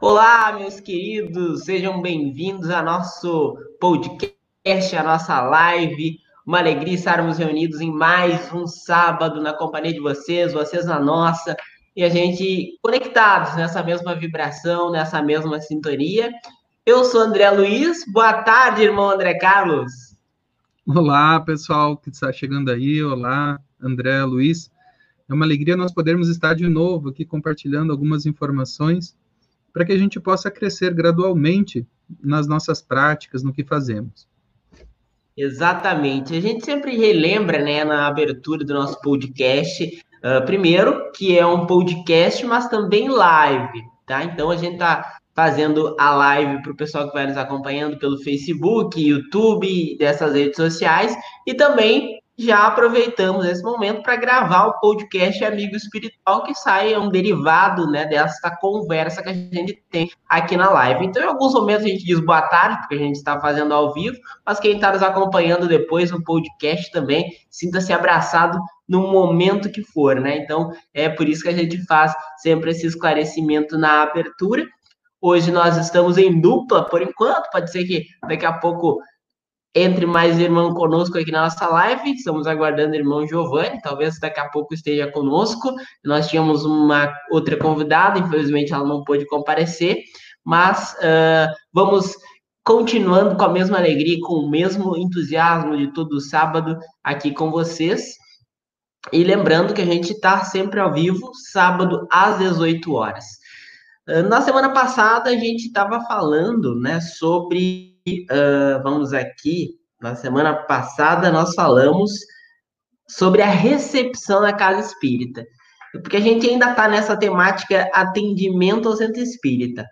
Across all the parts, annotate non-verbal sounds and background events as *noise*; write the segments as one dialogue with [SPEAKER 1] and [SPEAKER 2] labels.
[SPEAKER 1] Olá, meus queridos, sejam bem-vindos ao nosso podcast, a nossa live. Uma alegria estarmos reunidos em mais um sábado na companhia de vocês, vocês na nossa, e a gente conectados nessa mesma vibração, nessa mesma sintonia. Eu sou André Luiz, boa tarde, irmão André Carlos.
[SPEAKER 2] Olá, pessoal que está chegando aí, olá, André Luiz. É uma alegria nós podermos estar de novo aqui compartilhando algumas informações para que a gente possa crescer gradualmente nas nossas práticas, no que fazemos.
[SPEAKER 1] Exatamente. A gente sempre relembra, né, na abertura do nosso podcast, uh, primeiro, que é um podcast, mas também live, tá? Então a gente tá fazendo a live para o pessoal que vai nos acompanhando pelo Facebook, YouTube, dessas redes sociais, e também já aproveitamos esse momento para gravar o podcast Amigo Espiritual, que sai, é um derivado né, dessa conversa que a gente tem aqui na live. Então, em alguns momentos a gente diz boa tarde, porque a gente está fazendo ao vivo, mas quem está nos acompanhando depois no podcast também, sinta-se abraçado no momento que for, né? Então, é por isso que a gente faz sempre esse esclarecimento na abertura. Hoje nós estamos em dupla, por enquanto, pode ser que daqui a pouco entre mais irmão conosco aqui na nossa live. Estamos aguardando o irmão Giovanni, talvez daqui a pouco esteja conosco. Nós tínhamos uma outra convidada, infelizmente ela não pôde comparecer, mas uh, vamos continuando com a mesma alegria, com o mesmo entusiasmo de todo sábado aqui com vocês. E lembrando que a gente está sempre ao vivo, sábado às 18 horas. Na semana passada a gente estava falando né, sobre uh, vamos aqui, na semana passada nós falamos sobre a recepção na casa espírita, porque a gente ainda está nessa temática atendimento ao centro espírita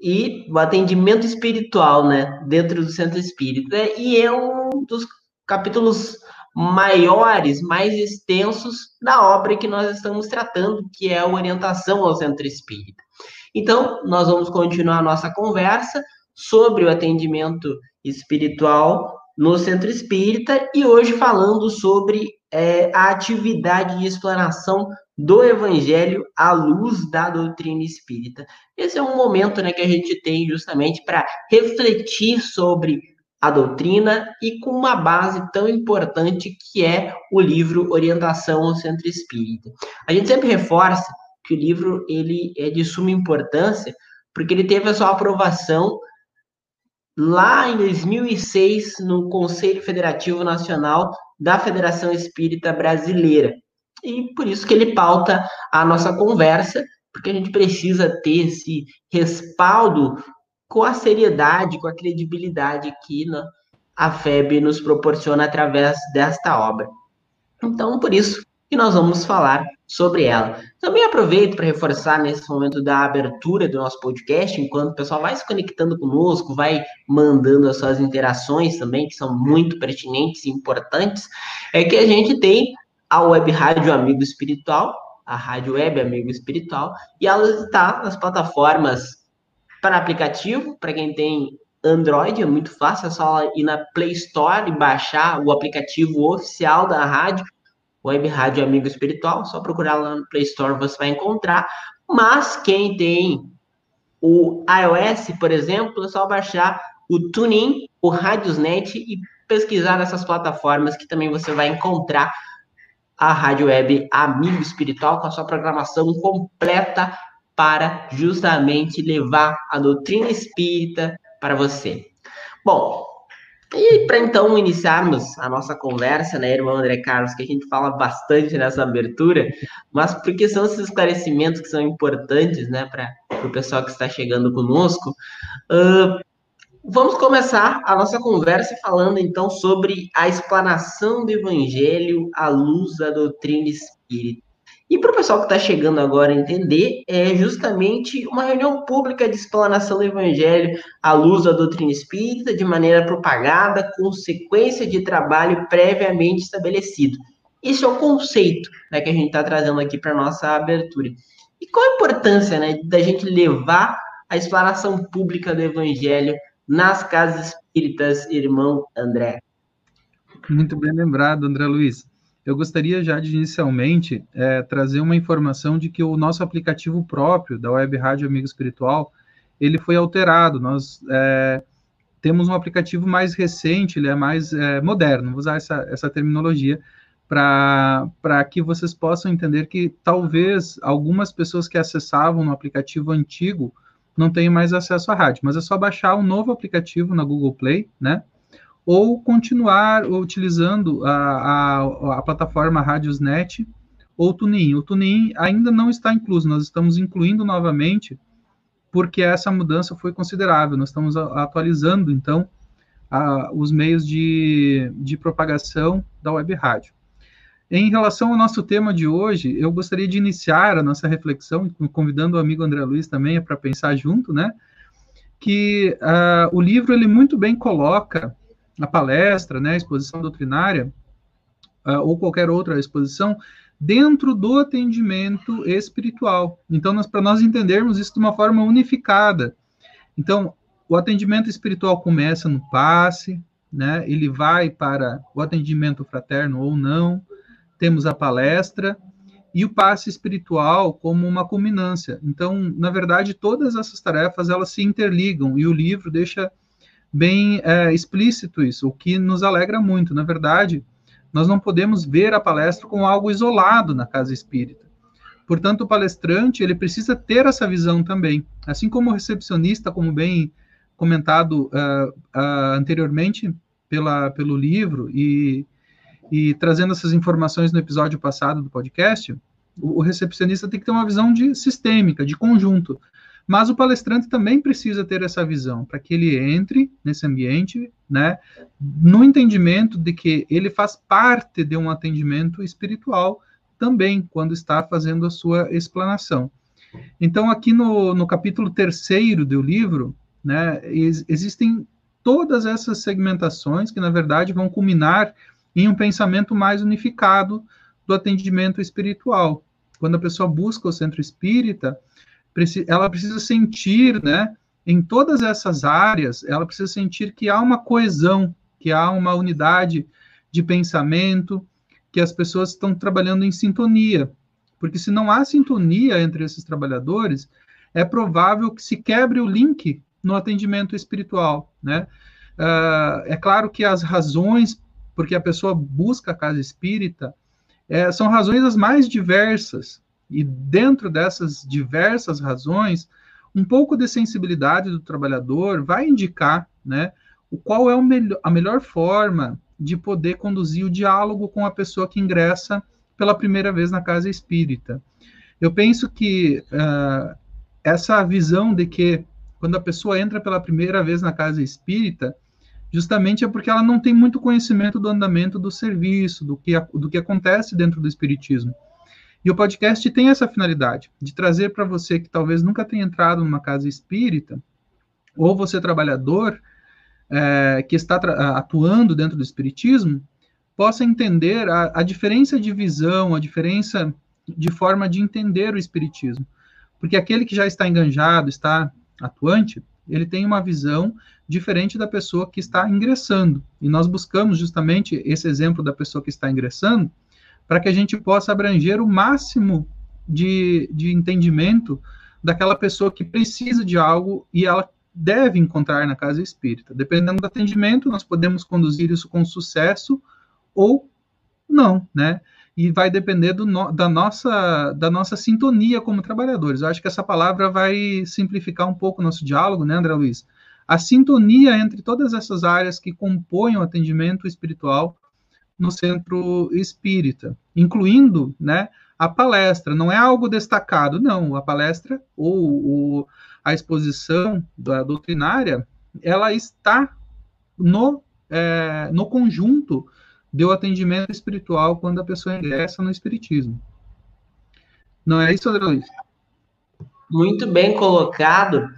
[SPEAKER 1] e o atendimento espiritual, né, dentro do centro espírita, e é um dos capítulos maiores, mais extensos da obra que nós estamos tratando, que é a orientação ao centro espírita. Então, nós vamos continuar a nossa conversa sobre o atendimento espiritual no centro espírita e hoje falando sobre é, a atividade de explanação do evangelho à luz da doutrina espírita. Esse é um momento né, que a gente tem justamente para refletir sobre a doutrina e com uma base tão importante que é o livro Orientação ao Centro Espírita. A gente sempre reforça que o livro ele é de suma importância porque ele teve a sua aprovação lá em 2006 no Conselho Federativo Nacional da Federação Espírita Brasileira. E por isso que ele pauta a nossa conversa, porque a gente precisa ter esse respaldo com a seriedade, com a credibilidade que a FEB nos proporciona através desta obra. Então, por isso que nós vamos falar sobre ela. Também aproveito para reforçar nesse momento da abertura do nosso podcast, enquanto o pessoal vai se conectando conosco, vai mandando as suas interações também, que são muito pertinentes e importantes, é que a gente tem a Web Rádio Amigo Espiritual, a Rádio Web Amigo Espiritual, e ela está nas plataformas para aplicativo, para quem tem Android, é muito fácil, é só ir na Play Store e baixar o aplicativo oficial da rádio, Web Rádio Amigo Espiritual, só procurar lá no Play Store você vai encontrar. Mas quem tem o iOS, por exemplo, é só baixar o TuneIn, o Radiosnet e pesquisar nessas plataformas que também você vai encontrar a Rádio Web Amigo Espiritual com a sua programação completa para justamente levar a doutrina espírita para você. Bom, e para então iniciarmos a nossa conversa, né, irmão André Carlos, que a gente fala bastante nessa abertura, mas porque são esses esclarecimentos que são importantes, né, para o pessoal que está chegando conosco. Uh, vamos começar a nossa conversa falando então sobre a explanação do Evangelho à luz da doutrina espírita. E para o pessoal que está chegando agora entender, é justamente uma reunião pública de explanação do Evangelho à luz da doutrina espírita, de maneira propagada, com sequência de trabalho previamente estabelecido. Esse é o conceito né, que a gente está trazendo aqui para nossa abertura. E qual a importância né, da gente levar a explanação pública do Evangelho nas casas espíritas, irmão André?
[SPEAKER 2] Muito bem lembrado, André Luiz. Eu gostaria já de inicialmente é, trazer uma informação de que o nosso aplicativo próprio da Web Rádio Amigo Espiritual ele foi alterado. Nós é, temos um aplicativo mais recente, ele é mais é, moderno, vou usar essa, essa terminologia, para que vocês possam entender que talvez algumas pessoas que acessavam no aplicativo antigo não tenham mais acesso à rádio, mas é só baixar um novo aplicativo na Google Play, né? Ou continuar utilizando a, a, a plataforma Radiosnet ou TuneIn. O TuneIn ainda não está incluso, nós estamos incluindo novamente, porque essa mudança foi considerável. Nós estamos atualizando, então, a, os meios de, de propagação da web rádio. Em relação ao nosso tema de hoje, eu gostaria de iniciar a nossa reflexão, convidando o amigo André Luiz também para pensar junto, né? Que uh, o livro ele muito bem coloca a palestra, né, a exposição doutrinária uh, ou qualquer outra exposição dentro do atendimento espiritual. Então, para nós entendermos isso de uma forma unificada. Então, o atendimento espiritual começa no passe, né? Ele vai para o atendimento fraterno ou não temos a palestra e o passe espiritual como uma culminância. Então, na verdade, todas essas tarefas elas se interligam e o livro deixa bem é, explícito isso, o que nos alegra muito. Na verdade, nós não podemos ver a palestra como algo isolado na casa espírita. Portanto, o palestrante ele precisa ter essa visão também, assim como o recepcionista, como bem comentado uh, uh, anteriormente pela, pelo livro e e trazendo essas informações no episódio passado do podcast, o, o recepcionista tem que ter uma visão de sistêmica, de conjunto. Mas o palestrante também precisa ter essa visão para que ele entre nesse ambiente, né, no entendimento de que ele faz parte de um atendimento espiritual também quando está fazendo a sua explanação. Então, aqui no, no capítulo terceiro do livro, né, ex existem todas essas segmentações que, na verdade, vão culminar em um pensamento mais unificado do atendimento espiritual. Quando a pessoa busca o centro espírita, ela precisa sentir, né, em todas essas áreas, ela precisa sentir que há uma coesão, que há uma unidade de pensamento, que as pessoas estão trabalhando em sintonia. Porque se não há sintonia entre esses trabalhadores, é provável que se quebre o link no atendimento espiritual, né? Uh, é claro que as razões porque a pessoa busca a casa espírita, é, são razões as mais diversas. E dentro dessas diversas razões, um pouco de sensibilidade do trabalhador vai indicar né, o qual é melhor, a melhor forma de poder conduzir o diálogo com a pessoa que ingressa pela primeira vez na casa espírita. Eu penso que uh, essa visão de que quando a pessoa entra pela primeira vez na casa espírita, justamente é porque ela não tem muito conhecimento do andamento do serviço, do que, do que acontece dentro do Espiritismo. E o podcast tem essa finalidade, de trazer para você que talvez nunca tenha entrado numa casa espírita, ou você trabalhador é, que está atuando dentro do Espiritismo, possa entender a, a diferença de visão, a diferença de forma de entender o Espiritismo. Porque aquele que já está enganjado, está atuante, ele tem uma visão diferente da pessoa que está ingressando. E nós buscamos justamente esse exemplo da pessoa que está ingressando para que a gente possa abranger o máximo de, de entendimento daquela pessoa que precisa de algo e ela deve encontrar na casa espírita. Dependendo do atendimento, nós podemos conduzir isso com sucesso ou não, né? E vai depender no, da, nossa, da nossa sintonia como trabalhadores. Eu acho que essa palavra vai simplificar um pouco o nosso diálogo, né, André Luiz? a sintonia entre todas essas áreas que compõem o atendimento espiritual no centro espírita, incluindo né, a palestra. Não é algo destacado, não. A palestra ou, ou a exposição da doutrinária, ela está no, é, no conjunto do atendimento espiritual quando a pessoa ingressa no espiritismo. Não é isso, André Luiz?
[SPEAKER 1] Muito bem colocado.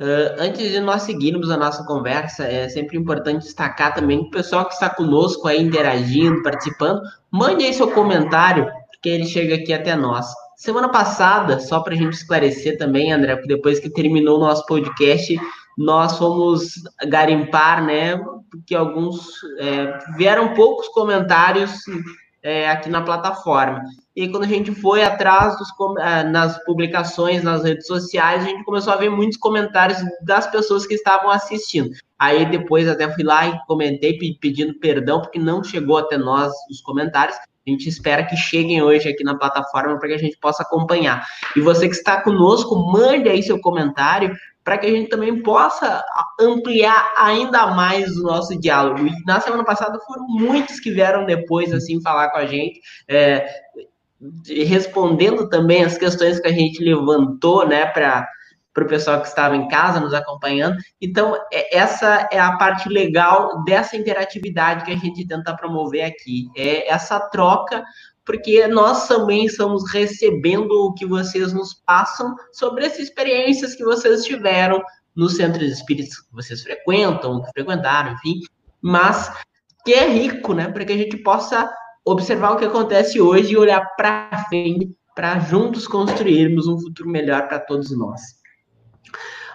[SPEAKER 1] Uh, antes de nós seguirmos a nossa conversa, é sempre importante destacar também que o pessoal que está conosco aí interagindo, participando, mande aí seu comentário, porque ele chega aqui até nós. Semana passada, só para a gente esclarecer também, André, depois que terminou o nosso podcast, nós fomos garimpar, né? Porque alguns é, vieram poucos comentários é, aqui na plataforma. E quando a gente foi atrás dos, é, nas publicações nas redes sociais, a gente começou a ver muitos comentários das pessoas que estavam assistindo. Aí depois até fui lá e comentei pedindo perdão, porque não chegou até nós os comentários. A gente espera que cheguem hoje aqui na plataforma para que a gente possa acompanhar. E você que está conosco, mande aí seu comentário para que a gente também possa ampliar ainda mais o nosso diálogo. E na semana passada foram muitos que vieram depois assim falar com a gente. É, respondendo também as questões que a gente levantou, né, para para o pessoal que estava em casa nos acompanhando. Então, é, essa é a parte legal dessa interatividade que a gente tenta promover aqui. É essa troca, porque nós também estamos recebendo o que vocês nos passam sobre as experiências que vocês tiveram nos centros espíritas que vocês frequentam, que frequentaram, enfim, mas que é rico, né, para que a gente possa observar o que acontece hoje e olhar para frente para juntos construirmos um futuro melhor para todos nós.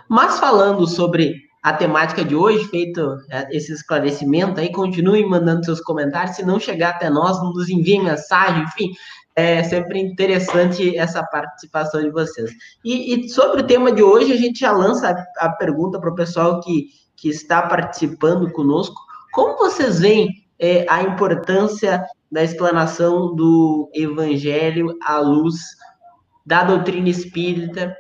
[SPEAKER 1] Mas falando sobre a temática de hoje, feito é, esse esclarecimento aí, continuem mandando seus comentários. Se não chegar até nós, nos enviem mensagem, enfim, é sempre interessante essa participação de vocês. E, e sobre o tema de hoje, a gente já lança a, a pergunta para o pessoal que, que está participando conosco: como vocês veem é, a importância da explanação do evangelho à luz da doutrina espírita?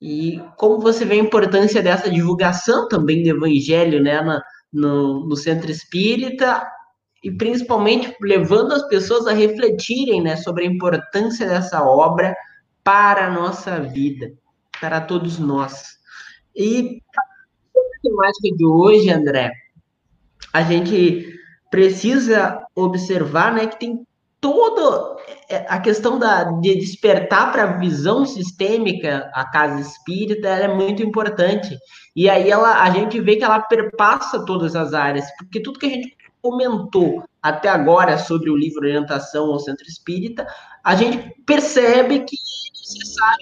[SPEAKER 1] E como você vê a importância dessa divulgação também do evangelho, né, na, no, no centro espírita, e principalmente levando as pessoas a refletirem, né, sobre a importância dessa obra para a nossa vida, para todos nós. E a temática de hoje, André, a gente precisa observar, né, que tem toda é, a questão da, de despertar para a visão sistêmica a casa espírita é muito importante. E aí ela, a gente vê que ela perpassa todas as áreas, porque tudo que a gente comentou até agora sobre o livro Orientação ao Centro Espírita, a gente percebe que é necessário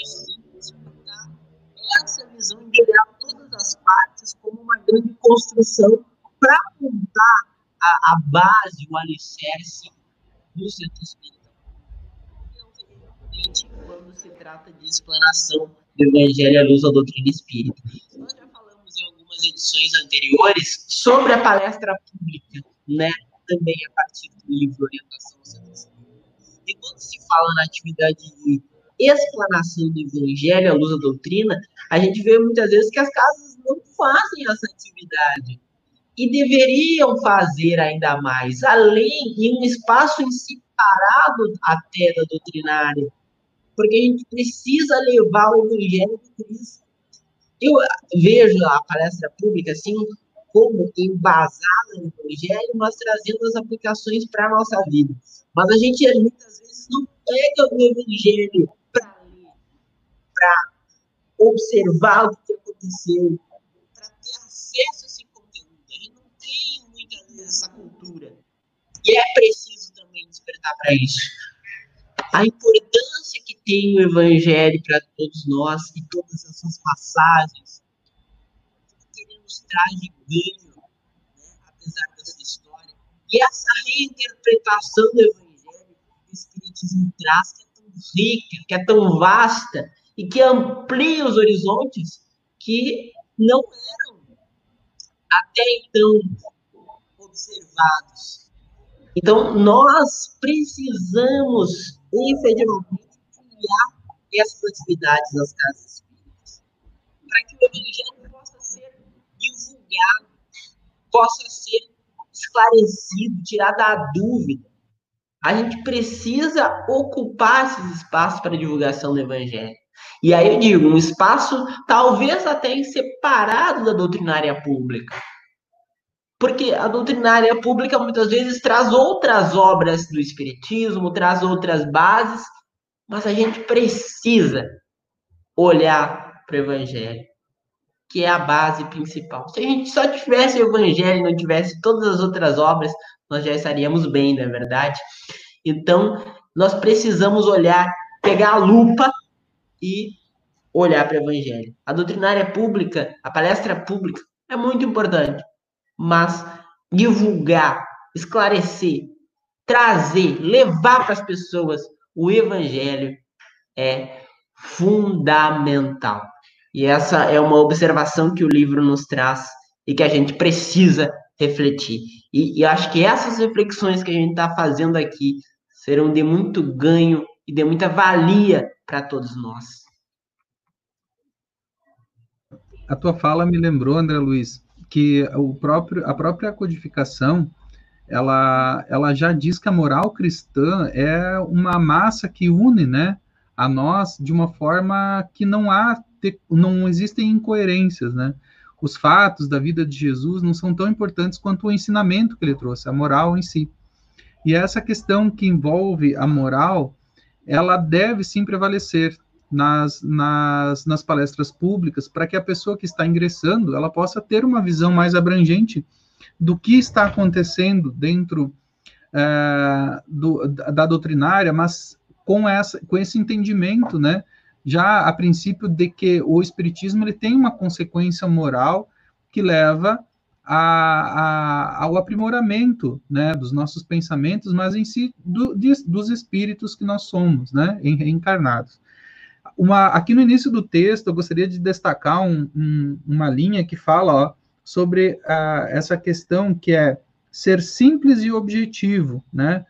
[SPEAKER 1] essa visão integral todas as partes como uma grande construção para montar a, a base, o alicerce do centro espírita. Quando se trata de explanação do Evangelho à luz da doutrina espírita. Nós já falamos em algumas edições anteriores sobre a palestra pública, né? Também a partir do livro Orientação ao Centro Espírita. E quando se fala na atividade de explanação do Evangelho à luz da doutrina, a gente vê muitas vezes que as casas não fazem essa atividade e deveriam fazer ainda mais, além em um espaço em si parado até da doutrinária, porque a gente precisa levar o evangelho de Cristo. Eu vejo a palestra pública assim como embasada no evangelho, mas trazendo as aplicações para a nossa vida. Mas a gente muitas vezes não pega o evangelho para observar o que aconteceu, para ter acesso essa cultura. E é preciso também despertar para isso. A importância que tem o Evangelho para todos nós e todas essas passagens que ele nos traz de ganho, né, apesar dessa história. E essa reinterpretação do Evangelho que o Espiritismo traz, que é tão rica, que é tão vasta e que amplia os horizontes que não eram até então observados. Então, nós precisamos efetivamente criar essas atividades nas casas espíritas, para que o evangelho possa ser divulgado, possa ser esclarecido, tirado a dúvida. A gente precisa ocupar esses espaços para divulgação do evangelho. E aí eu digo, um espaço talvez até separado da doutrinária pública porque a doutrinária pública muitas vezes traz outras obras do Espiritismo, traz outras bases, mas a gente precisa olhar para o Evangelho, que é a base principal. Se a gente só tivesse o Evangelho e não tivesse todas as outras obras, nós já estaríamos bem, não é verdade? Então, nós precisamos olhar, pegar a lupa e olhar para o Evangelho. A doutrinária pública, a palestra pública, é muito importante mas divulgar, esclarecer trazer, levar para as pessoas o evangelho é fundamental. E essa é uma observação que o livro nos traz e que a gente precisa refletir. E, e acho que essas reflexões que a gente está fazendo aqui serão de muito ganho e de muita valia para todos nós.
[SPEAKER 2] A tua fala me lembrou, André Luiz, que o próprio, a própria codificação ela, ela já diz que a moral cristã é uma massa que une, né, a nós de uma forma que não há, não existem incoerências, né? Os fatos da vida de Jesus não são tão importantes quanto o ensinamento que ele trouxe, a moral em si. E essa questão que envolve a moral, ela deve sim prevalecer nas, nas, nas palestras públicas, para que a pessoa que está ingressando, ela possa ter uma visão mais abrangente do que está acontecendo dentro é, do, da doutrinária, mas com, essa, com esse entendimento, né, já a princípio de que o espiritismo ele tem uma consequência moral que leva a, a, ao aprimoramento né, dos nossos pensamentos, mas em si do, de, dos espíritos que nós somos, né, encarnados. Uma, aqui no início do texto, eu gostaria de destacar um, um, uma linha que fala ó, sobre uh, essa questão que é ser simples e objetivo, né?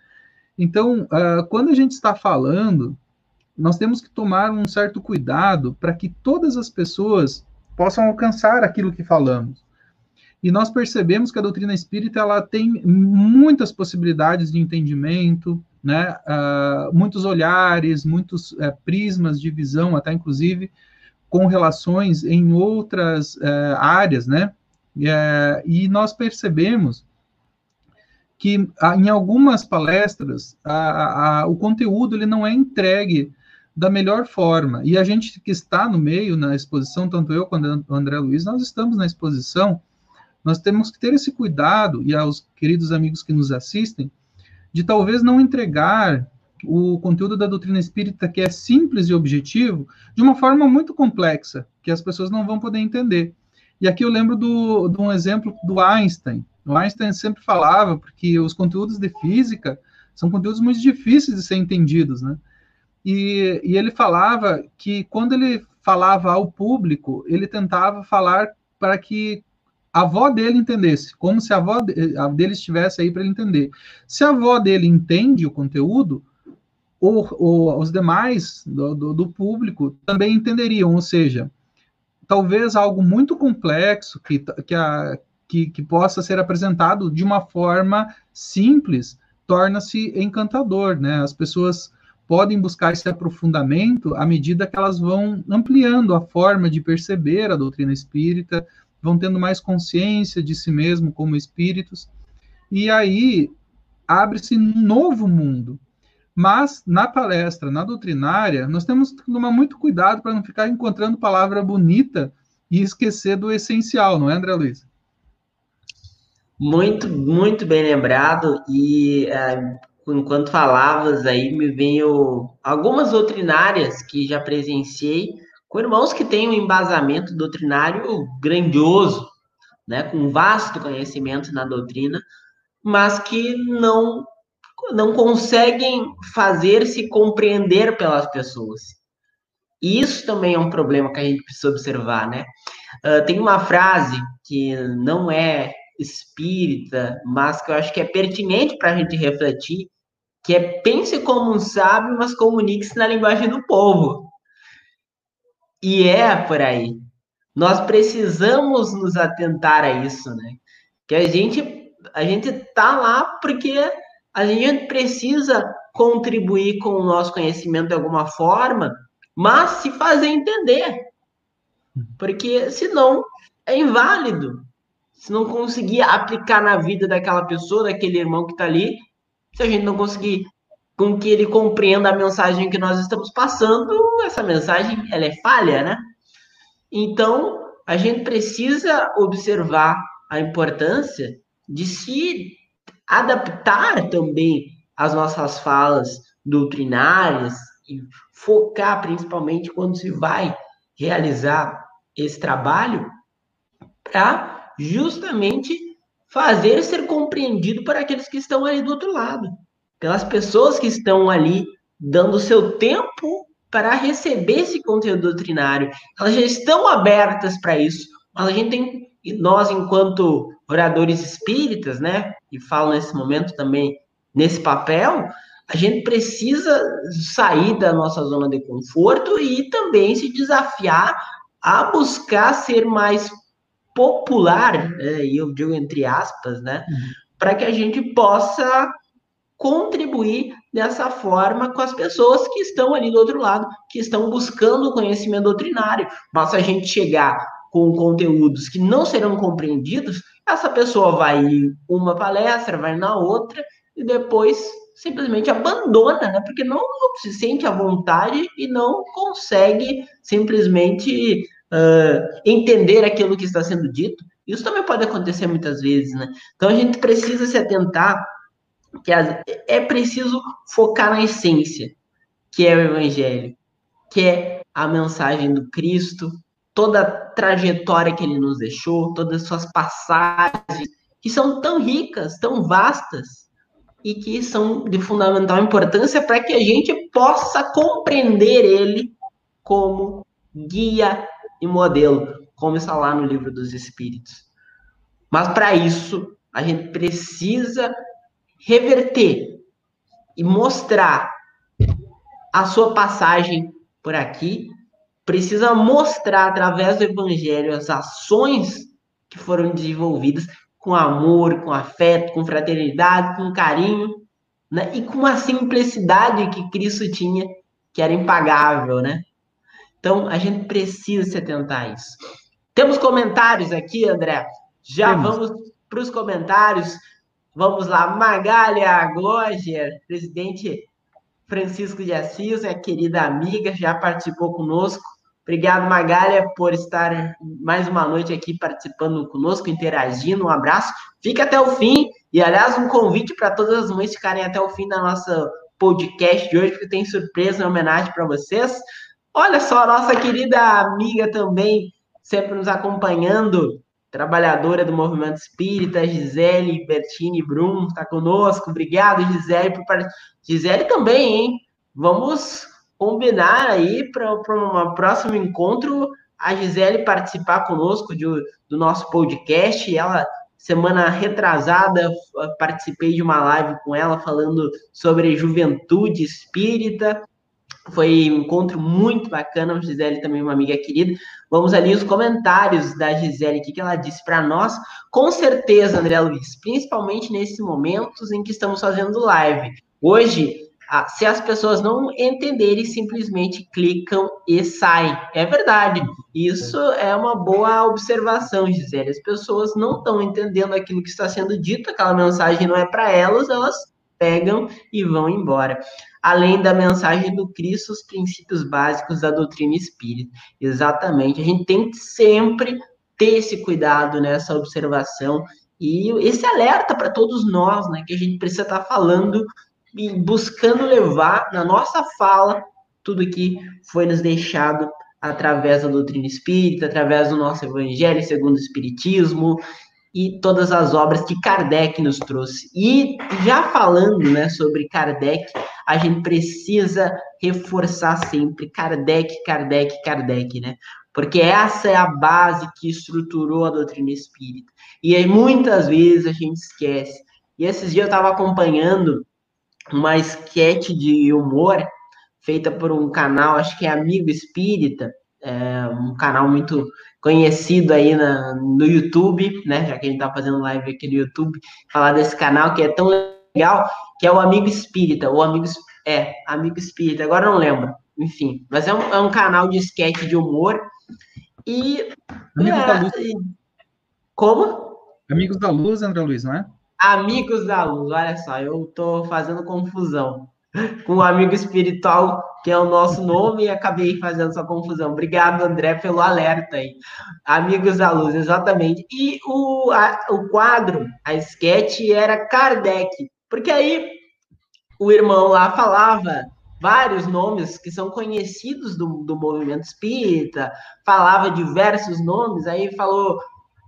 [SPEAKER 2] Então, uh, quando a gente está falando, nós temos que tomar um certo cuidado para que todas as pessoas possam alcançar aquilo que falamos. E nós percebemos que a doutrina espírita ela tem muitas possibilidades de entendimento, né? Uh, muitos olhares, muitos uh, prismas de visão, até inclusive com relações em outras uh, áreas, né? É, e nós percebemos que em algumas palestras o conteúdo ele não é entregue da melhor forma. E a gente que está no meio, na exposição, tanto eu quanto o André Luiz, nós estamos na exposição, nós temos que ter esse cuidado, e aos queridos amigos que nos assistem, de talvez não entregar o conteúdo da doutrina espírita, que é simples e objetivo, de uma forma muito complexa, que as pessoas não vão poder entender. E aqui eu lembro do, de um exemplo do Einstein. O Einstein sempre falava, porque os conteúdos de física são conteúdos muito difíceis de ser entendidos, né? E, e ele falava que quando ele falava ao público, ele tentava falar para que a avó dele entendesse, como se a avó dele estivesse aí para ele entender. Se a avó dele entende o conteúdo, os demais do, do, do, público também entenderiam, ou seja, talvez algo muito complexo que, que, a, que, que possa ser apresentado de uma forma simples torna-se encantador, né? As pessoas podem buscar esse aprofundamento à medida que elas vão ampliando a forma de perceber a doutrina espírita, vão tendo mais consciência de si mesmo como espíritos, e aí abre-se um novo mundo, mas na palestra, na doutrinária, nós temos que tomar muito cuidado para não ficar encontrando palavra bonita e esquecer do essencial, não é, André Luiz?
[SPEAKER 1] Muito, muito bem lembrado. E é, enquanto falavas aí, me veio algumas doutrinárias que já presenciei com irmãos que têm um embasamento doutrinário grandioso, né, com vasto conhecimento na doutrina, mas que não não conseguem fazer-se compreender pelas pessoas. Isso também é um problema que a gente precisa observar, né? Uh, tem uma frase que não é espírita, mas que eu acho que é pertinente para a gente refletir, que é pense como um sábio, mas comunique-se na linguagem do povo. E é por aí. Nós precisamos nos atentar a isso, né? Que a gente a gente tá lá porque a gente precisa contribuir com o nosso conhecimento de alguma forma, mas se fazer entender. Porque senão é inválido. Se não conseguir aplicar na vida daquela pessoa, daquele irmão que está ali, se a gente não conseguir com que ele compreenda a mensagem que nós estamos passando, essa mensagem ela é falha, né? Então, a gente precisa observar a importância de se adaptar também as nossas falas doutrinárias e focar principalmente quando se vai realizar esse trabalho para justamente fazer ser compreendido por aqueles que estão ali do outro lado. Pelas pessoas que estão ali dando seu tempo para receber esse conteúdo doutrinário. Elas já estão abertas para isso, mas a gente tem, nós, enquanto oradores espíritas, né, e falo nesse momento também nesse papel, a gente precisa sair da nossa zona de conforto e também se desafiar a buscar ser mais popular, né, e eu digo entre aspas, né, uhum. para que a gente possa contribuir dessa forma com as pessoas que estão ali do outro lado, que estão buscando o conhecimento doutrinário. Mas se a gente chegar com conteúdos que não serão compreendidos, essa pessoa vai em uma palestra, vai na outra e depois simplesmente abandona, né? Porque não, se sente à vontade e não consegue simplesmente uh, entender aquilo que está sendo dito. Isso também pode acontecer muitas vezes, né? Então a gente precisa se atentar que é preciso focar na essência, que é o evangelho, que é a mensagem do Cristo, toda a trajetória que ele nos deixou, todas as suas passagens, que são tão ricas, tão vastas, e que são de fundamental importância para que a gente possa compreender ele como guia e modelo, como está lá no livro dos Espíritos. Mas para isso, a gente precisa reverter e mostrar a sua passagem por aqui, precisa mostrar através do evangelho as ações que foram desenvolvidas com amor, com afeto, com fraternidade, com carinho, né? E com a simplicidade que Cristo tinha, que era impagável, né? Então, a gente precisa se atentar a isso. Temos comentários aqui, André. Já Temos. vamos para os comentários. Vamos lá, Magália Gloger, presidente Francisco de Assis, é querida amiga, já participou conosco. Obrigado, Magália, por estar mais uma noite aqui participando conosco, interagindo. Um abraço. Fica até o fim. E, aliás, um convite para todas as mães ficarem até o fim da nossa podcast de hoje, porque tem surpresa em homenagem para vocês. Olha só, nossa querida amiga também, sempre nos acompanhando, trabalhadora do movimento espírita, Gisele Bertini Brum, está conosco. Obrigado, Gisele, por Gisele também, hein? Vamos combinar aí para um próximo encontro a Gisele participar conosco de, do nosso podcast. Ela, semana retrasada, participei de uma live com ela falando sobre juventude espírita. Foi um encontro muito bacana. Gisele também uma amiga querida. Vamos ali os comentários da Gisele, o que ela disse para nós. Com certeza, André Luiz, principalmente nesses momentos em que estamos fazendo live. Hoje, se as pessoas não entenderem, simplesmente clicam e saem. É verdade. Isso é uma boa observação, Gisele. As pessoas não estão entendendo aquilo que está sendo dito, aquela mensagem não é para elas, elas pegam e vão embora além da mensagem do Cristo, os princípios básicos da doutrina espírita. Exatamente. A gente tem que sempre ter esse cuidado nessa observação e esse alerta para todos nós, né, que a gente precisa estar tá falando e buscando levar na nossa fala tudo que foi nos deixado através da doutrina espírita, através do nosso evangelho segundo o espiritismo, e todas as obras que Kardec nos trouxe. E já falando né, sobre Kardec, a gente precisa reforçar sempre Kardec, Kardec, Kardec, né? Porque essa é a base que estruturou a doutrina espírita. E aí, muitas vezes a gente esquece. E esses dias eu estava acompanhando uma esquete de humor feita por um canal, acho que é Amigo Espírita, é um canal muito conhecido aí na, no YouTube, né? Já que a gente tá fazendo live aqui no YouTube, falar desse canal que é tão legal, que é o Amigo Espírita, o Amigo é, Amigo Espírita, agora não lembro, enfim, mas é um, é um canal de sketch de humor e Amigos é, da Luz. Como?
[SPEAKER 2] Amigos da Luz, André Luiz, não é?
[SPEAKER 1] Amigos da Luz, olha só, eu tô fazendo confusão *laughs* com o amigo espiritual, que é o nosso nome, e acabei fazendo essa confusão. Obrigado, André, pelo alerta aí. Amigos da Luz, exatamente. E o, a, o quadro, a sketch, era Kardec, porque aí o irmão lá falava vários nomes que são conhecidos do, do movimento espírita, falava diversos nomes, aí falou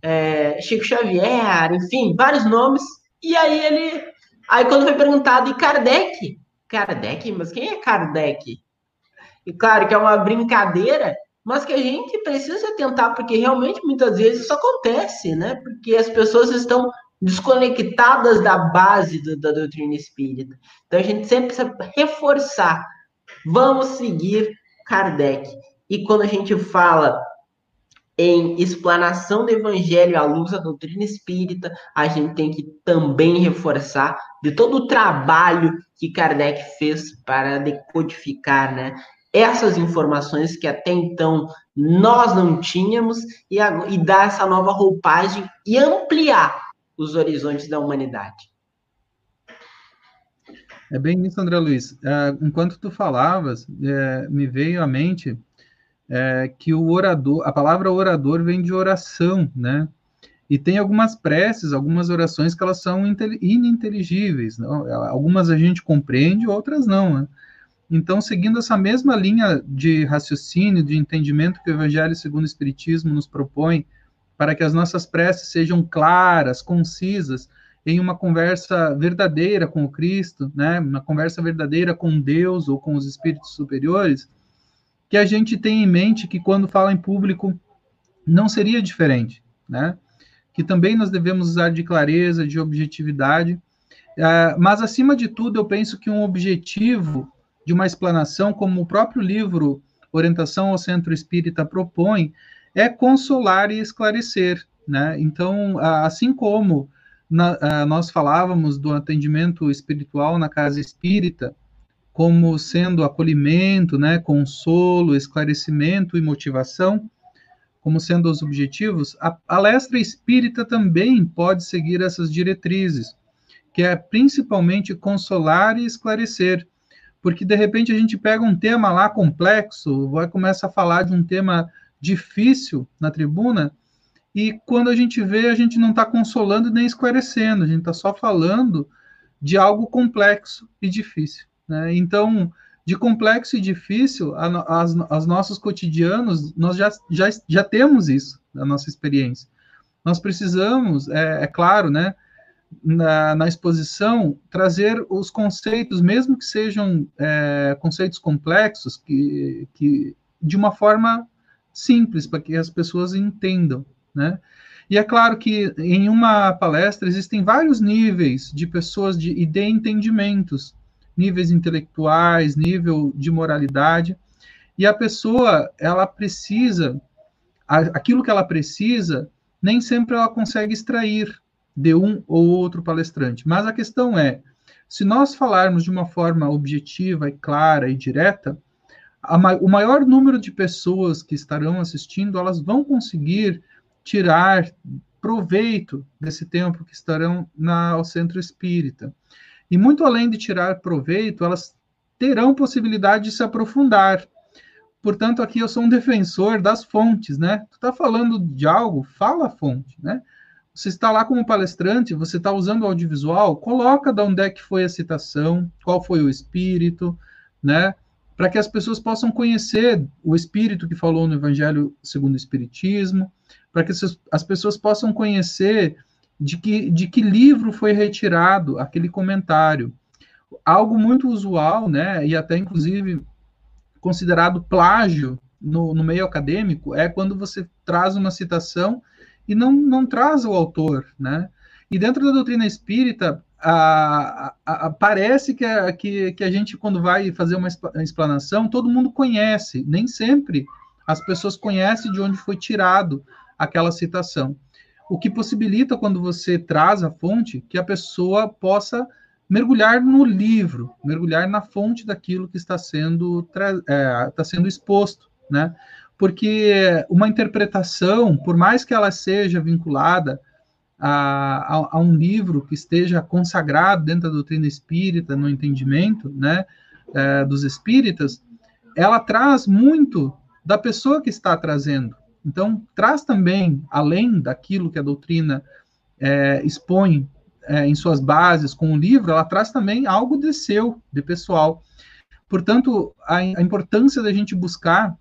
[SPEAKER 1] é, Chico Xavier, enfim, vários nomes, e aí ele Aí quando foi perguntado, e Kardec? Kardec? Mas quem é Kardec? E claro que é uma brincadeira, mas que a gente precisa tentar, porque realmente muitas vezes isso acontece, né? Porque as pessoas estão desconectadas da base do, da doutrina espírita. Então a gente sempre precisa reforçar. Vamos seguir Kardec. E quando a gente fala em explanação do evangelho à luz da doutrina espírita, a gente tem que também reforçar de todo o trabalho que Kardec fez para decodificar, né? Essas informações que até então nós não tínhamos e, e dar essa nova roupagem e ampliar os horizontes da humanidade.
[SPEAKER 2] É bem isso, André Luiz. É, enquanto tu falavas, é, me veio à mente é, que o orador, a palavra orador vem de oração, né? E tem algumas preces, algumas orações que elas são ininteligíveis. Não? Algumas a gente compreende, outras não. Né? Então, seguindo essa mesma linha de raciocínio, de entendimento que o Evangelho segundo o Espiritismo nos propõe, para que as nossas preces sejam claras, concisas, em uma conversa verdadeira com o Cristo, né? uma conversa verdadeira com Deus ou com os espíritos superiores, que a gente tem em mente que quando fala em público não seria diferente, né? Que também nós devemos usar de clareza, de objetividade, uh, mas acima de tudo eu penso que um objetivo de uma explanação, como o próprio livro Orientação ao Centro Espírita propõe, é consolar e esclarecer, né? Então, assim como na, nós falávamos do atendimento espiritual na casa espírita, como sendo acolhimento, né, consolo, esclarecimento e motivação, como sendo os objetivos, a palestra espírita também pode seguir essas diretrizes, que é principalmente consolar e esclarecer, porque de repente a gente pega um tema lá complexo, vai começar a falar de um tema difícil na tribuna, e quando a gente vê, a gente não está consolando nem esclarecendo, a gente está só falando de algo complexo e difícil. Né? Então, de complexo e difícil, as nossos cotidianos, nós já, já, já temos isso na nossa experiência. Nós precisamos, é, é claro, né, na, na, exposição, trazer os conceitos, mesmo que sejam é, conceitos complexos, que, que de uma forma simples, para que as pessoas entendam, né? E é claro que em uma palestra existem vários níveis de pessoas de, e de entendimentos níveis intelectuais, nível de moralidade, e a pessoa, ela precisa, aquilo que ela precisa, nem sempre ela consegue extrair de um ou outro palestrante. Mas a questão é, se nós falarmos de uma forma objetiva e clara e direta, o maior número de pessoas que estarão assistindo, elas vão conseguir tirar proveito desse tempo que estarão na, ao centro espírita. E muito além de tirar proveito, elas terão possibilidade de se aprofundar. Portanto, aqui eu sou um defensor das fontes, né? Tu está falando de algo, fala a fonte, né? Você está lá como palestrante, você está usando o audiovisual, coloca de onde é que foi a citação, qual foi o espírito, né? Para que as pessoas possam conhecer o espírito que falou no Evangelho segundo o Espiritismo, para que as pessoas possam conhecer de que, de que livro foi retirado aquele comentário. Algo muito usual, né, e até inclusive considerado plágio no, no meio acadêmico, é quando você traz uma citação e não, não traz o autor, né? E dentro da doutrina espírita, a, a, a, parece que a, que, que a gente, quando vai fazer uma explanação, todo mundo conhece, nem sempre as pessoas conhecem de onde foi tirado aquela citação o que possibilita, quando você traz a fonte, que a pessoa possa mergulhar no livro, mergulhar na fonte daquilo que está sendo, é, está sendo exposto, né? Porque uma interpretação, por mais que ela seja vinculada a, a, a, um livro que esteja consagrado dentro da doutrina espírita, no entendimento né, é, dos espíritas, ela traz muito da pessoa que está trazendo. Então, traz também, além daquilo que a doutrina é, expõe é, em suas bases com o livro, ela traz também algo de seu, de pessoal. Portanto, a, a importância da gente buscar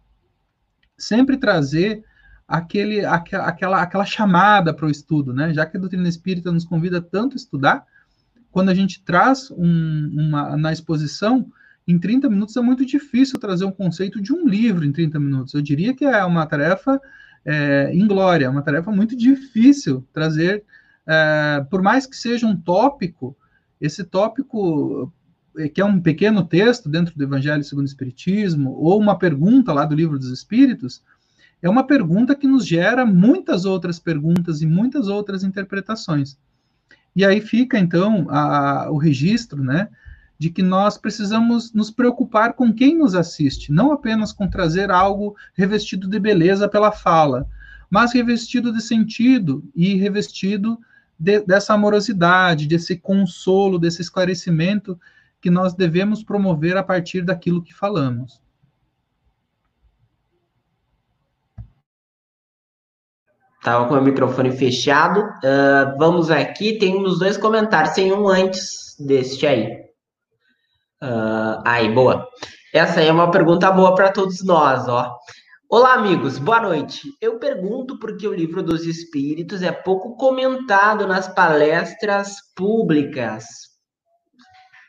[SPEAKER 2] sempre trazer aquele, aquela, aquela chamada para o estudo, né? Já que a doutrina espírita nos convida tanto a estudar, quando a gente traz um, uma, na exposição, em 30 minutos é muito difícil trazer um conceito de um livro em 30 minutos. Eu diria que é uma tarefa é, inglória, é uma tarefa muito difícil trazer, é, por mais que seja um tópico, esse tópico que é um pequeno texto dentro do Evangelho segundo o Espiritismo, ou uma pergunta lá do Livro dos Espíritos, é uma pergunta que nos gera muitas outras perguntas e muitas outras interpretações. E aí fica, então, a, o registro, né, de que nós precisamos nos preocupar com quem nos assiste, não apenas com trazer algo revestido de beleza pela fala, mas revestido de sentido e revestido de, dessa amorosidade, desse consolo, desse esclarecimento que nós devemos promover a partir daquilo que falamos.
[SPEAKER 1] Estava com o microfone fechado. Uh, vamos aqui, tem uns dois comentários, tem um antes deste aí. Uh, aí, boa. Essa aí é uma pergunta boa para todos nós, ó. Olá, amigos, boa noite. Eu pergunto porque o livro dos Espíritos é pouco comentado nas palestras públicas.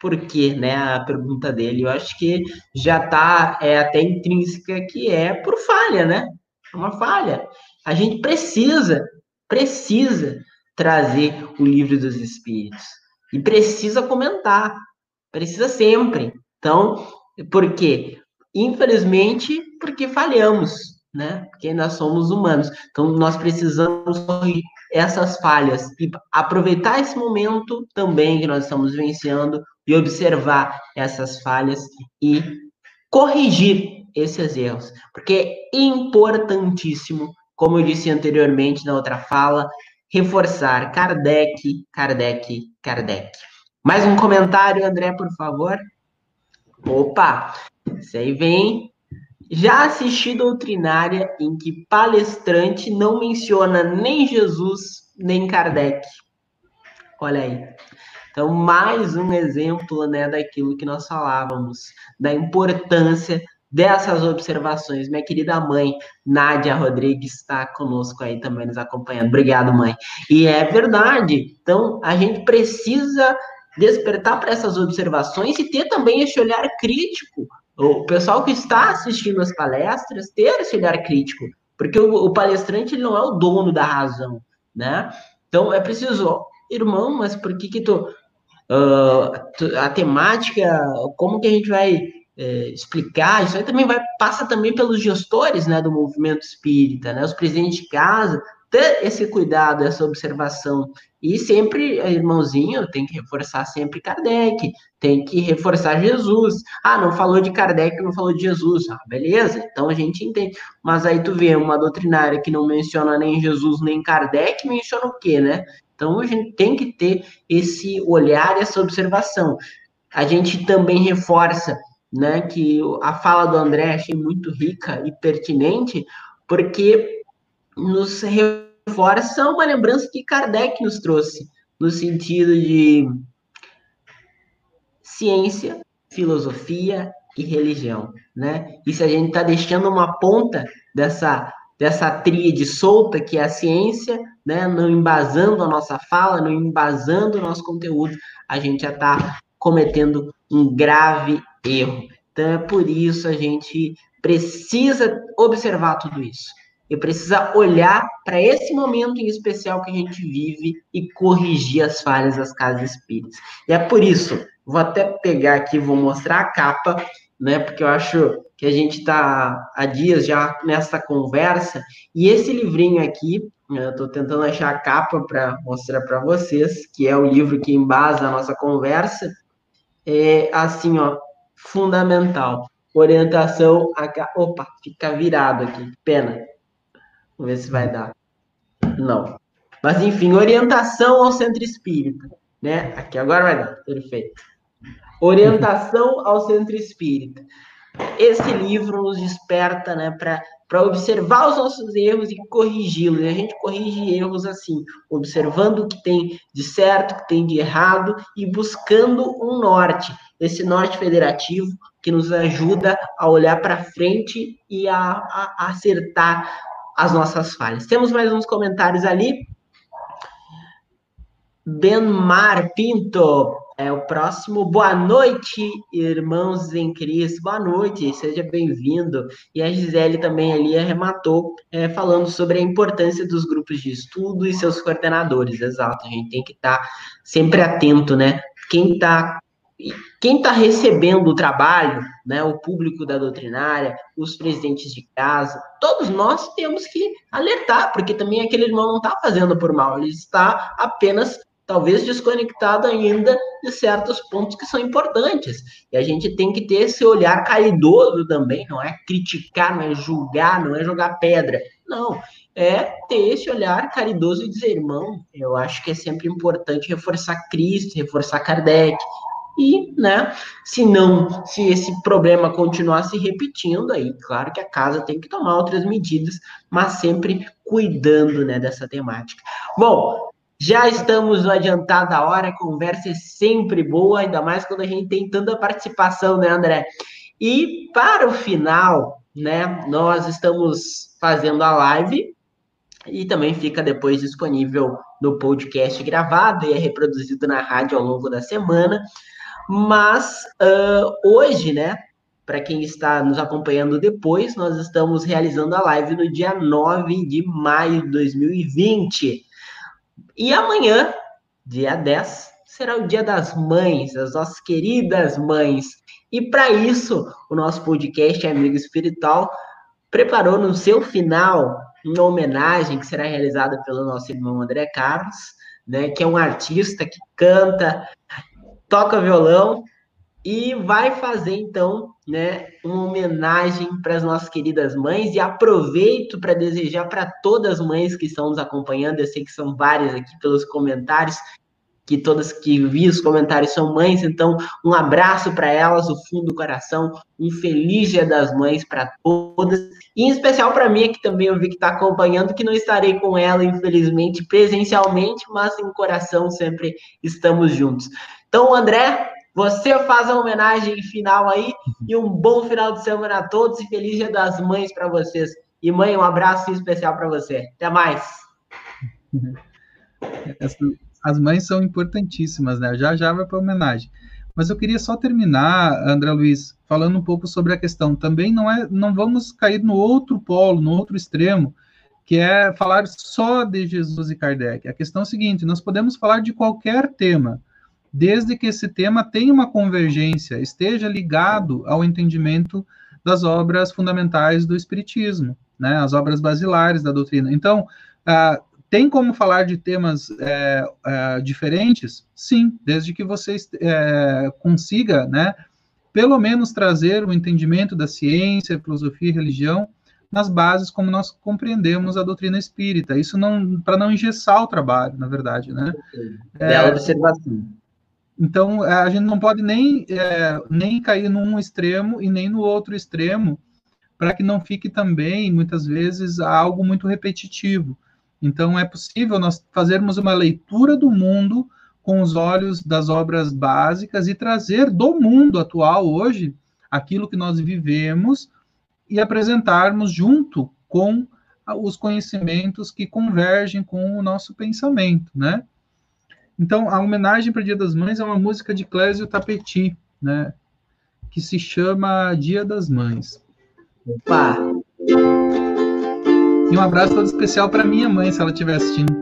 [SPEAKER 1] Por quê, né? A pergunta dele, eu acho que já está é, até intrínseca que é por falha, né? É uma falha. A gente precisa, precisa trazer o livro dos Espíritos. E precisa comentar. Precisa sempre. Então, por quê? Infelizmente, porque falhamos, né? Porque nós somos humanos. Então, nós precisamos corrigir essas falhas e aproveitar esse momento também que nós estamos vivenciando e observar essas falhas e corrigir esses erros, porque é importantíssimo como eu disse anteriormente na outra fala, reforçar Kardec, Kardec, Kardec. Mais um comentário, André, por favor. Opa, isso aí vem. Já assisti doutrinária em que palestrante não menciona nem Jesus nem Kardec. Olha aí. Então, mais um exemplo né, daquilo que nós falávamos, da importância dessas observações. Minha querida mãe, Nádia Rodrigues, está conosco aí também nos acompanhando. Obrigado, mãe. E é verdade. Então, a gente precisa despertar para essas observações e ter também esse olhar crítico. O pessoal que está assistindo as palestras, ter esse olhar crítico. Porque o, palestrante ele não é o dono da razão, né? Então, é preciso, irmão, mas por que que tu... Uh, a temática, como que a gente vai é, explicar, isso aí também vai passa também pelos gestores né, do movimento espírita, né, os presidentes de casa, ter esse cuidado, essa observação. E sempre, irmãozinho, tem que reforçar sempre Kardec, tem que reforçar Jesus. Ah, não falou de Kardec, não falou de Jesus. Ah, beleza, então a gente entende. Mas aí tu vê uma doutrinária que não menciona nem Jesus nem Kardec, menciona o quê, né? Então a gente tem que ter esse olhar, essa observação. A gente também reforça né, que a fala do André achei muito rica e pertinente, porque nos reforça uma lembrança que Kardec nos trouxe, no sentido de ciência, filosofia e religião, né? E se a gente está deixando uma ponta dessa dessa tríade solta que é a ciência, né, não embasando a nossa fala, não embasando o nosso conteúdo, a gente já está cometendo um grave erro. Então é por isso a gente precisa observar tudo isso. E precisa olhar para esse momento em especial que a gente vive e corrigir as falhas das casas espíritas. E é por isso, vou até pegar aqui, vou mostrar a capa, né? Porque eu acho que a gente está há dias já nessa conversa. E esse livrinho aqui, eu estou tentando achar a capa para mostrar para vocês, que é o livro que embasa a nossa conversa. É assim, ó, fundamental. Orientação. A... Opa, fica virado aqui. Pena. Vamos ver se vai dar. Não. Mas enfim, orientação ao centro espírita. Né? Aqui agora vai dar. Perfeito. Orientação ao centro espírita. Esse livro nos desperta né, para observar os nossos erros e corrigi-los. E a gente corrige erros assim, observando o que tem de certo, o que tem de errado e buscando um norte, esse norte federativo que nos ajuda a olhar para frente e a, a, a acertar as nossas falhas. Temos mais uns comentários ali. Benmar Pinto, é o próximo. Boa noite, irmãos em Cristo. Boa noite, seja bem-vindo. E a Gisele também ali arrematou é, falando sobre a importância dos grupos de estudo e seus coordenadores. Exato, a gente tem que estar tá sempre atento, né? Quem está quem está recebendo o trabalho, né, o público da doutrinária, os presidentes de casa, todos nós temos que alertar, porque também aquele irmão não está fazendo por mal, ele está apenas talvez desconectado ainda de certos pontos que são importantes. E a gente tem que ter esse olhar caridoso também, não é criticar, não é julgar, não é jogar pedra. Não, é ter esse olhar caridoso e dizer, irmão, eu acho que é sempre importante reforçar Cristo, reforçar Kardec. E, né, se não, se esse problema continuar se repetindo, aí, claro que a casa tem que tomar outras medidas, mas sempre cuidando, né, dessa temática. Bom, já estamos no adiantado da hora, a conversa é sempre boa, ainda mais quando a gente tem tanta participação, né, André? E para o final, né, nós estamos fazendo a live e também fica depois disponível no podcast gravado e é reproduzido na rádio ao longo da semana. Mas uh, hoje, né, para quem está nos acompanhando depois, nós estamos realizando a live no dia 9 de maio de 2020. E amanhã, dia 10, será o Dia das Mães, as nossas queridas mães. E para isso, o nosso podcast Amigo Espiritual preparou no seu final uma homenagem que será realizada pelo nosso irmão André Carlos, né, que é um artista que canta, toca violão e vai fazer então, né, uma homenagem para as nossas queridas mães. E aproveito para desejar para todas as mães que estão nos acompanhando, eu sei que são várias aqui pelos comentários, que todas que vi os comentários são mães, então um abraço para elas, do fundo do coração, um feliz Dia das Mães para todas, e em especial para mim, que também eu vi que está acompanhando, que não estarei com ela, infelizmente, presencialmente, mas em coração sempre estamos juntos. Então, André, você faz a homenagem final aí e um bom final de semana a todos e feliz Dia das Mães para vocês. E mãe, um abraço especial para você. Até mais. *laughs*
[SPEAKER 2] As mães são importantíssimas, né? Já já vai para homenagem. Mas eu queria só terminar, André Luiz, falando um pouco sobre a questão. Também não é, não vamos cair no outro polo, no outro extremo, que é falar só de Jesus e Kardec. A questão é a seguinte: nós podemos falar de qualquer tema desde que esse tema tenha uma convergência, esteja ligado ao entendimento das obras fundamentais do Espiritismo, né, as obras basilares da doutrina. Então, uh, tem como falar de temas é, é, diferentes? Sim, desde que você é, consiga, né, pelo menos trazer o entendimento da ciência, filosofia e religião nas bases como nós compreendemos a doutrina espírita. Isso não para não engessar o trabalho, na verdade, né?
[SPEAKER 1] Bela observação.
[SPEAKER 2] Então, é, a gente não pode nem, é, nem cair num extremo e nem no outro extremo, para que não fique também, muitas vezes, algo muito repetitivo. Então, é possível nós fazermos uma leitura do mundo com os olhos das obras básicas e trazer do mundo atual hoje aquilo que nós vivemos e apresentarmos junto com os conhecimentos que convergem com o nosso pensamento, né? Então, a homenagem para o Dia das Mães é uma música de Clésio Tapeti, né? Que se chama Dia das Mães.
[SPEAKER 1] Opa!
[SPEAKER 2] E um abraço todo especial para minha mãe, se ela estiver assistindo.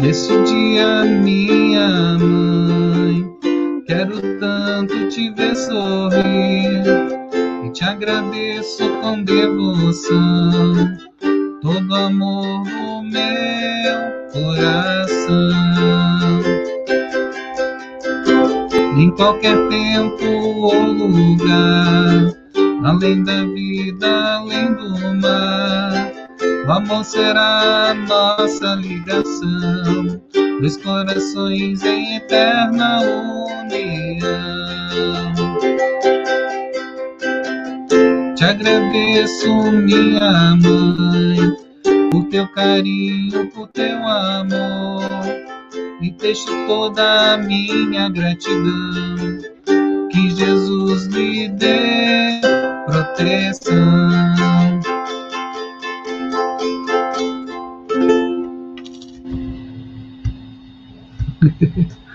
[SPEAKER 2] Nesse dia, minha mãe, quero tanto te ver sorrir e te agradeço com devoção todo amor no meu coração. Em qualquer tempo ou lugar, além da vida, além do mar, o amor será nossa ligação, dois corações em eterna união. Te agradeço, minha mãe, por teu carinho, por teu amor. E deixo toda a minha gratidão que Jesus lhe dê proteção. *laughs*